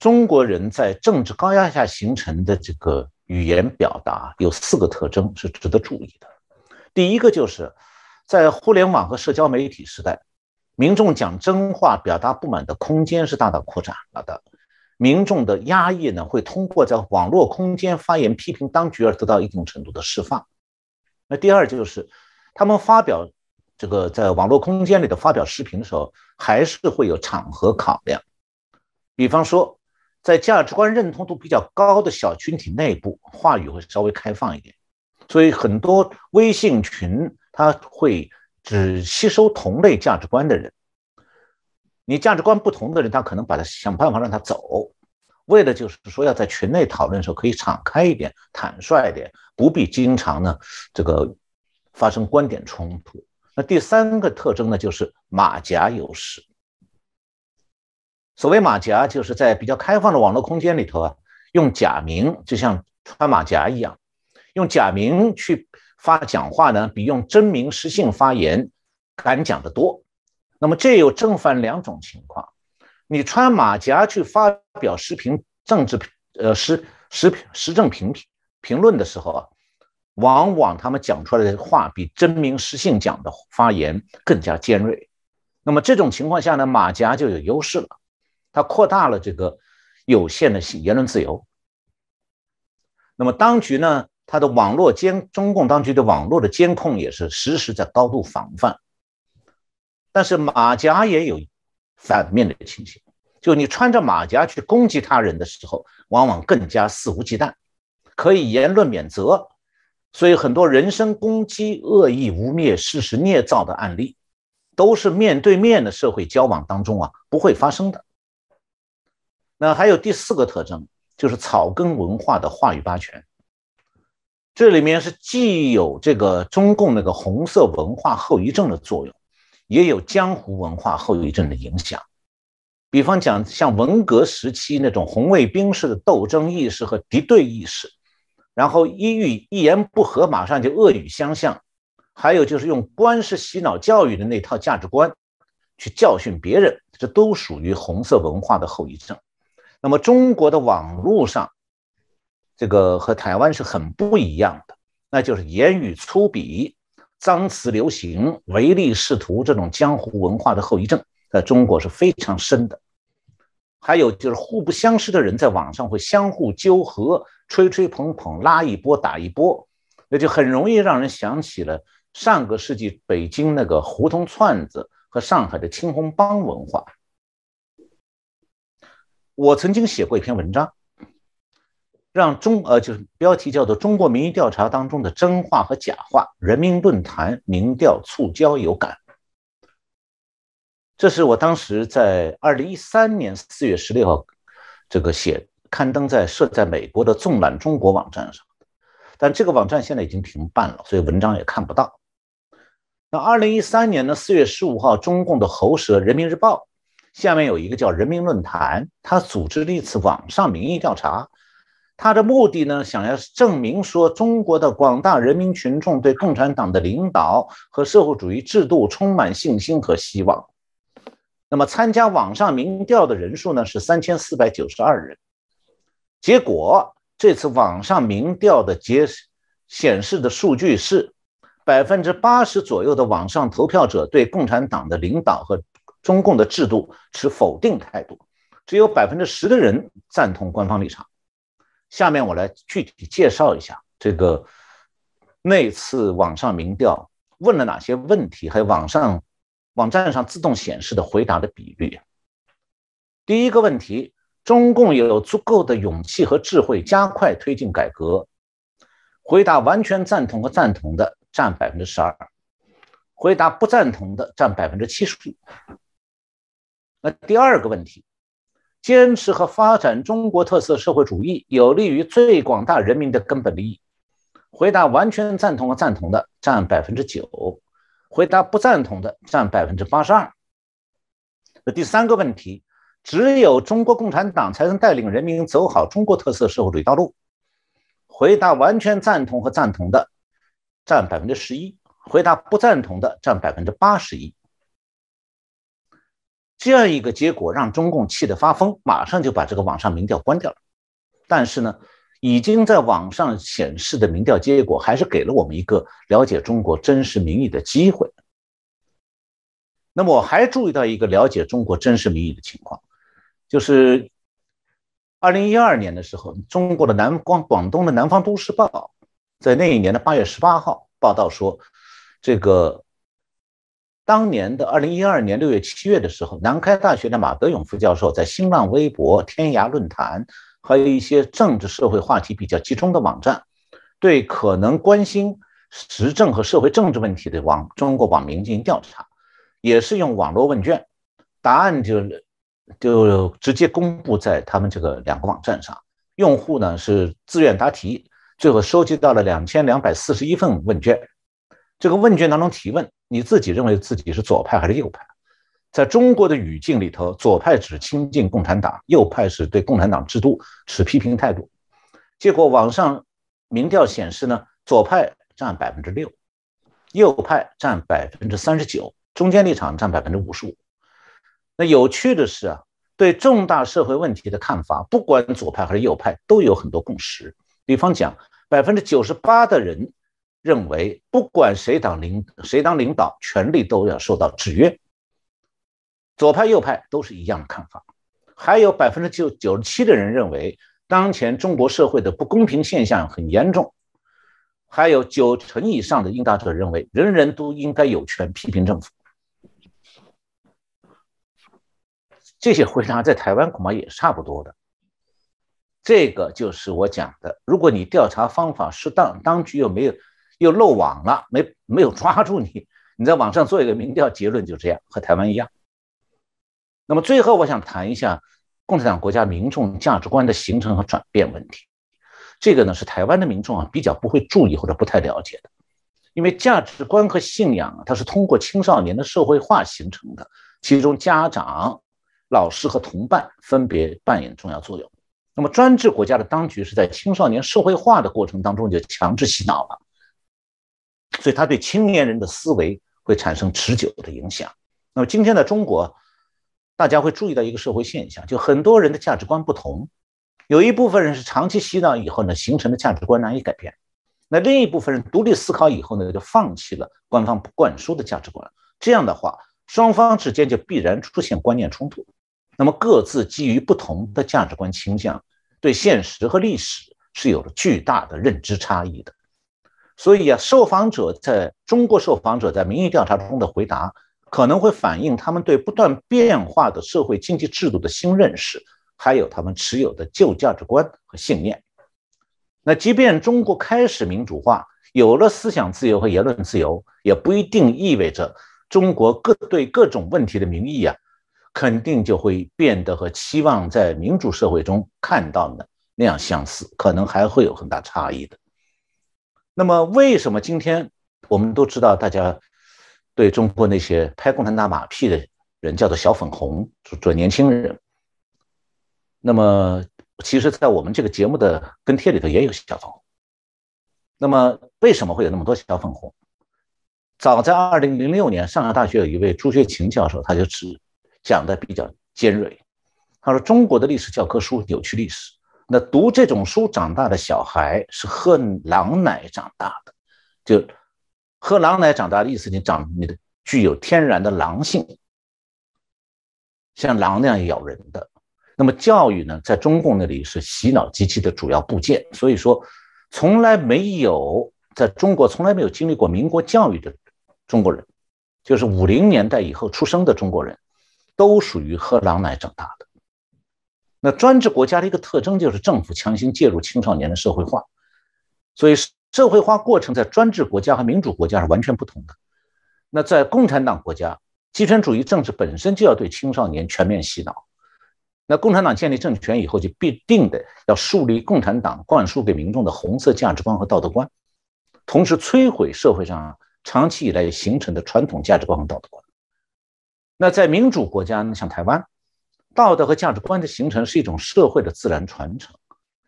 中国人在政治高压下形成的这个语言表达有四个特征是值得注意的。第一个就是在互联网和社交媒体时代，民众讲真话、表达不满的空间是大大扩展了的。民众的压抑呢，会通过在网络空间发言批评当局而得到一定程度的释放。那第二就是，他们发表这个在网络空间里的发表视频的时候，还是会有场合考量。比方说，在价值观认同度比较高的小群体内部，话语会稍微开放一点。所以很多微信群，他会只吸收同类价值观的人。你价值观不同的人，他可能把他想办法让他走。为的就是说，要在群内讨论的时候可以敞开一点、坦率一点，不必经常呢这个发生观点冲突。那第三个特征呢，就是马甲优势。所谓马甲，就是在比较开放的网络空间里头啊，用假名，就像穿马甲一样，用假名去发讲话呢，比用真名实姓发言敢讲得多。那么这有正反两种情况。你穿马甲去发表时评政治呃时时时政评评论的时候啊，往往他们讲出来的话比真名实姓讲的发言更加尖锐。那么这种情况下呢，马甲就有优势了，它扩大了这个有限的言论自由。那么当局呢，它的网络监中共当局的网络的监控也是实时在高度防范。但是马甲也有。反面的情形，就你穿着马甲去攻击他人的时候，往往更加肆无忌惮，可以言论免责。所以很多人身攻击、恶意污蔑、事实捏造的案例，都是面对面的社会交往当中啊不会发生的。那还有第四个特征，就是草根文化的话语霸权。这里面是既有这个中共那个红色文化后遗症的作用。也有江湖文化后遗症的影响，比方讲像文革时期那种红卫兵式的斗争意识和敌对意识，然后一语一言不合马上就恶语相向，还有就是用官式洗脑教育的那套价值观去教训别人，这都属于红色文化的后遗症。那么中国的网络上，这个和台湾是很不一样的，那就是言语粗鄙。脏词流行、唯利是图这种江湖文化的后遗症，在中国是非常深的。还有就是互不相识的人在网上会相互纠合、吹吹捧捧、拉一波打一波，那就很容易让人想起了上个世纪北京那个胡同串子和上海的青红帮文化。我曾经写过一篇文章。让中呃就是标题叫做《中国民意调查当中的真话和假话》，人民论坛民调促交有感。这是我当时在二零一三年四月十六号这个写刊登在设在美国的纵览中国网站上，但这个网站现在已经停办了，所以文章也看不到。那二零一三年的四月十五号，中共的喉舌《人民日报》下面有一个叫人民论坛，他组织了一次网上民意调查。他的目的呢，想要证明说，中国的广大人民群众对共产党的领导和社会主义制度充满信心和希望。那么，参加网上民调的人数呢是三千四百九十二人。结果，这次网上民调的结显示的数据是，百分之八十左右的网上投票者对共产党的领导和中共的制度持否定态度，只有百分之十的人赞同官方立场。下面我来具体介绍一下这个那次网上民调问了哪些问题，还有网上网站上自动显示的回答的比率。第一个问题：中共有足够的勇气和智慧加快推进改革？回答完全赞同和赞同的占百分之十二，回答不赞同的占百分之七十五。那第二个问题。坚持和发展中国特色社会主义有利于最广大人民的根本利益。回答完全赞同和赞同的占百分之九，回答不赞同的占百分之八十二。那第三个问题，只有中国共产党才能带领人民走好中国特色社会主义道路。回答完全赞同和赞同的占百分之十一，回答不赞同的占百分之八十一。这样一个结果让中共气得发疯，马上就把这个网上民调关掉了。但是呢，已经在网上显示的民调结果，还是给了我们一个了解中国真实民意的机会。那么我还注意到一个了解中国真实民意的情况，就是二零一二年的时候，中国的南广广东的《南方都市报》在那一年的八月十八号报道说，这个。当年的二零一二年六月、七月的时候，南开大学的马德勇副教授在新浪微博、天涯论坛，还有一些政治社会话题比较集中的网站，对可能关心时政和社会政治问题的网中国网民进行调查，也是用网络问卷，答案就就直接公布在他们这个两个网站上，用户呢是自愿答题，最后收集到了两千两百四十一份问卷。这个问卷当中提问，你自己认为自己是左派还是右派？在中国的语境里头，左派只亲近共产党，右派是对共产党制度持批评态度。结果网上民调显示呢，左派占百分之六，右派占百分之三十九，中间立场占百分之五十五。那有趣的是啊，对重大社会问题的看法，不管左派还是右派，都有很多共识。比方讲，百分之九十八的人认为，不管谁当领谁当领导，权力都要受到制约。左派右派都是一样的看法，还有百分之九九十七的人认为，当前中国社会的不公平现象很严重，还有九成以上的应答者认为，人人都应该有权批评政府。这些回答在台湾恐怕也差不多的。这个就是我讲的，如果你调查方法适当，当局又没有又漏网了，没没有抓住你，你在网上做一个民调，结论就这样，和台湾一样。那么最后，我想谈一下共产党国家民众价值观的形成和转变问题。这个呢是台湾的民众啊比较不会注意或者不太了解的，因为价值观和信仰啊，它是通过青少年的社会化形成的，其中家长、老师和同伴分别扮演重要作用。那么专制国家的当局是在青少年社会化的过程当中就强制洗脑了，所以他对青年人的思维会产生持久的影响。那么今天的中国。大家会注意到一个社会现象，就很多人的价值观不同，有一部分人是长期洗脑以后呢，形成的价值观难以改变；那另一部分人独立思考以后呢，就放弃了官方灌输的价值观。这样的话，双方之间就必然出现观念冲突。那么各自基于不同的价值观倾向，对现实和历史是有着巨大的认知差异的。所以啊，受访者在中国受访者在民意调查中的回答。可能会反映他们对不断变化的社会经济制度的新认识，还有他们持有的旧价值观和信念。那即便中国开始民主化，有了思想自由和言论自由，也不一定意味着中国各对各种问题的民意啊，肯定就会变得和期望在民主社会中看到的那样相似，可能还会有很大差异的。那么，为什么今天我们都知道大家？对中国那些拍共产党马屁的人叫做小粉红，做年轻人。那么，其实，在我们这个节目的跟帖里头也有小粉红。那么，为什么会有那么多小粉红？早在二零零六年，上海大学有一位朱学勤教授，他就只讲的比较尖锐。他说：“中国的历史教科书扭曲历史，那读这种书长大的小孩是喝狼奶长大的，就。”喝狼奶长大的意思，你长你的具有天然的狼性，像狼那样咬人的。那么教育呢，在中共那里是洗脑机器的主要部件。所以说，从来没有在中国从来没有经历过民国教育的中国人，就是五零年代以后出生的中国人，都属于喝狼奶长大的。那专制国家的一个特征就是政府强行介入青少年的社会化，所以是。社会化过程在专制国家和民主国家是完全不同的。那在共产党国家，极权主义政治本身就要对青少年全面洗脑。那共产党建立政权以后，就必定的要树立共产党灌输给民众的红色价值观和道德观，同时摧毁社会上长期以来形成的传统价值观和道德观。那在民主国家呢，像台湾，道德和价值观的形成是一种社会的自然传承。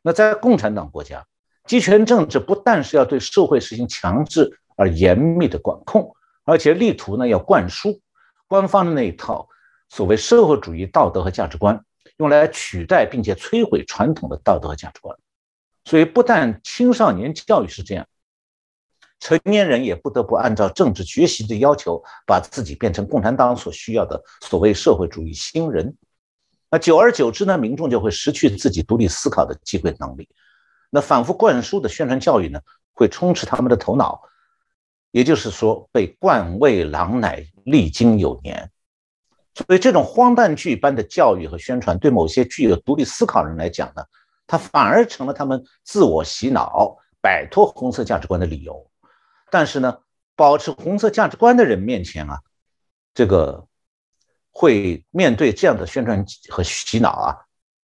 那在共产党国家，集权政治不但是要对社会实行强制而严密的管控，而且力图呢要灌输官方的那一套所谓社会主义道德和价值观，用来取代并且摧毁传统的道德和价值观。所以，不但青少年教育是这样，成年人也不得不按照政治学习的要求，把自己变成共产党所需要的所谓社会主义新人。那久而久之呢，民众就会失去自己独立思考的机会能力。那反复灌输的宣传教育呢，会充斥他们的头脑，也就是说，被灌喂狼奶历经有年。所以，这种荒诞剧般的教育和宣传，对某些具有独立思考人来讲呢，它反而成了他们自我洗脑、摆脱红色价值观的理由。但是呢，保持红色价值观的人面前啊，这个会面对这样的宣传和洗脑啊，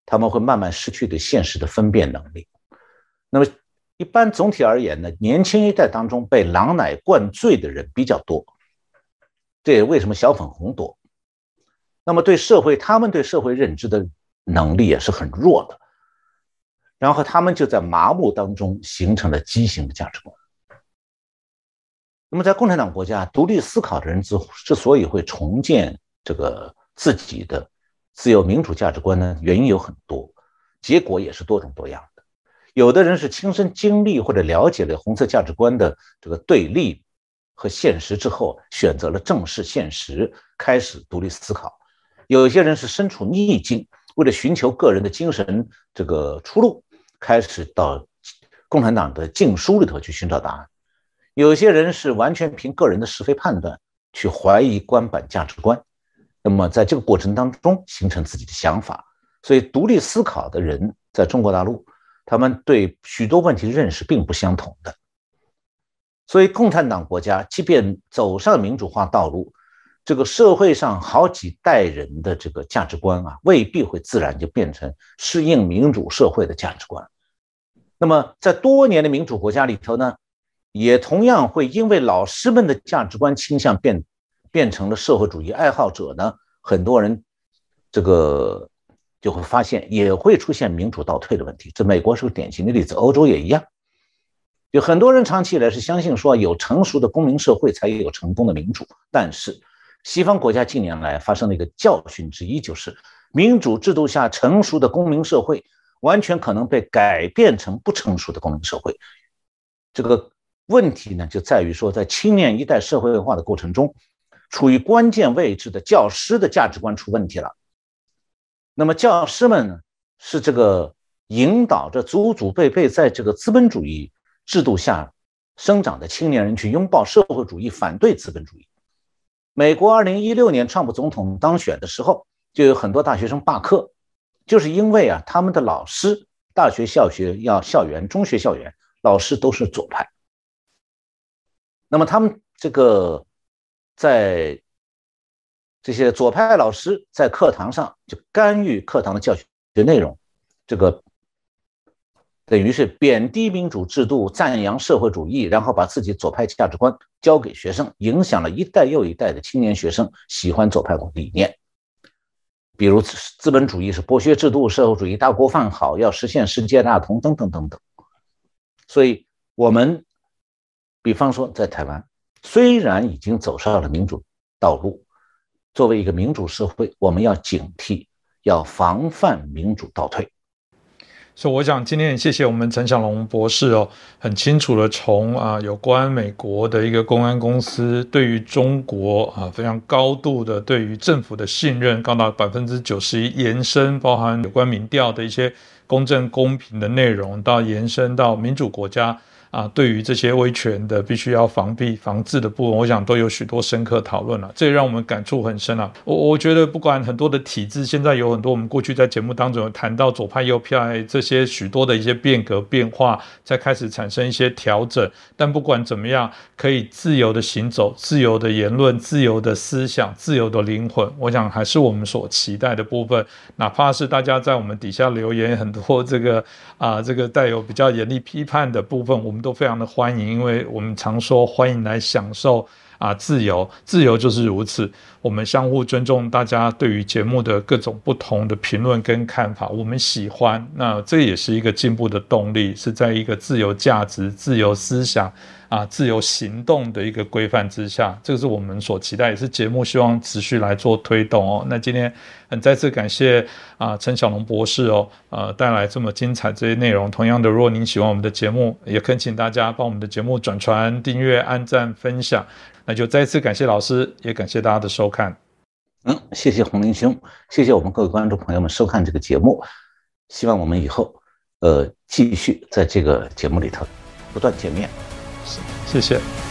他们会慢慢失去对现实的分辨能力。那么，一般总体而言呢，年轻一代当中被狼奶灌醉的人比较多，这也为什么小粉红多。那么对社会，他们对社会认知的能力也是很弱的。然后他们就在麻木当中形成了畸形的价值观。那么在共产党国家，独立思考的人之之所以会重建这个自己的自由民主价值观呢，原因有很多，结果也是多种多样。有的人是亲身经历或者了解了红色价值观的这个对立和现实之后，选择了正视现实，开始独立思考；有些人是身处逆境，为了寻求个人的精神这个出路。开始到共产党的禁书里头去寻找答案，有些人是完全凭个人的是非判断去怀疑官版价值观，那么在这个过程当中形成自己的想法，所以独立思考的人在中国大陆，他们对许多问题的认识并不相同的，所以共产党国家即便走上民主化道路，这个社会上好几代人的这个价值观啊，未必会自然就变成适应民主社会的价值观。那么，在多年的民主国家里头呢，也同样会因为老师们的价值观倾向变变成了社会主义爱好者呢，很多人这个就会发现也会出现民主倒退的问题。这美国是个典型的例子，欧洲也一样。有很多人长期以来是相信说，有成熟的公民社会才有成功的民主。但是，西方国家近年来发生的一个教训之一就是，民主制度下成熟的公民社会。完全可能被改变成不成熟的公民社会，这个问题呢，就在于说，在青年一代社会化的过程中，处于关键位置的教师的价值观出问题了。那么，教师们呢，是这个引导着祖祖辈辈在这个资本主义制度下生长的青年人去拥抱社会主义、反对资本主义。美国二零一六年川普总统当选的时候，就有很多大学生罢课。就是因为啊，他们的老师，大学校学要校园、中学校园老师都是左派。那么他们这个在这些左派老师在课堂上就干预课堂的教学内容，这个等于是贬低民主制度、赞扬社会主义，然后把自己左派价值观教给学生，影响了一代又一代的青年学生喜欢左派理念。比如资本主义是剥削制度，社会主义大锅饭好，要实现世界大同等等等等。所以，我们比方说在台湾，虽然已经走上了民主道路，作为一个民主社会，我们要警惕，要防范民主倒退。所以我想今天也谢谢我们陈小龙博士哦，很清楚的从啊有关美国的一个公安公司对于中国啊非常高度的对于政府的信任高达百分之九十一，延伸包含有关民调的一些公正公平的内容，到延伸到民主国家。啊，对于这些威权的必须要防避、防治的部分，我想都有许多深刻讨论了，这也让我们感触很深啊。我我觉得，不管很多的体制，现在有很多我们过去在节目当中有谈到左派、右派这些许多的一些变革变化，在开始产生一些调整。但不管怎么样，可以自由的行走、自由的言论、自由的思想、自由的灵魂，我想还是我们所期待的部分。哪怕是大家在我们底下留言很多这个啊，这个带有比较严厉批判的部分，我们都非常的欢迎，因为我们常说欢迎来享受啊自由，自由就是如此。我们相互尊重大家对于节目的各种不同的评论跟看法，我们喜欢，那这也是一个进步的动力，是在一个自由价值、自由思想啊、自由行动的一个规范之下，这个是我们所期待，也是节目希望持续来做推动哦。那今天很再次感谢啊陈小龙博士哦，呃带来这么精彩这些内容。同样的，如果您喜欢我们的节目，也恳请大家帮我们的节目转传、订阅、按赞、分享。那就再次感谢老师，也感谢大家的收看。嗯，谢谢洪林兄，谢谢我们各位观众朋友们收看这个节目。希望我们以后，呃，继续在这个节目里头不断见面。谢谢。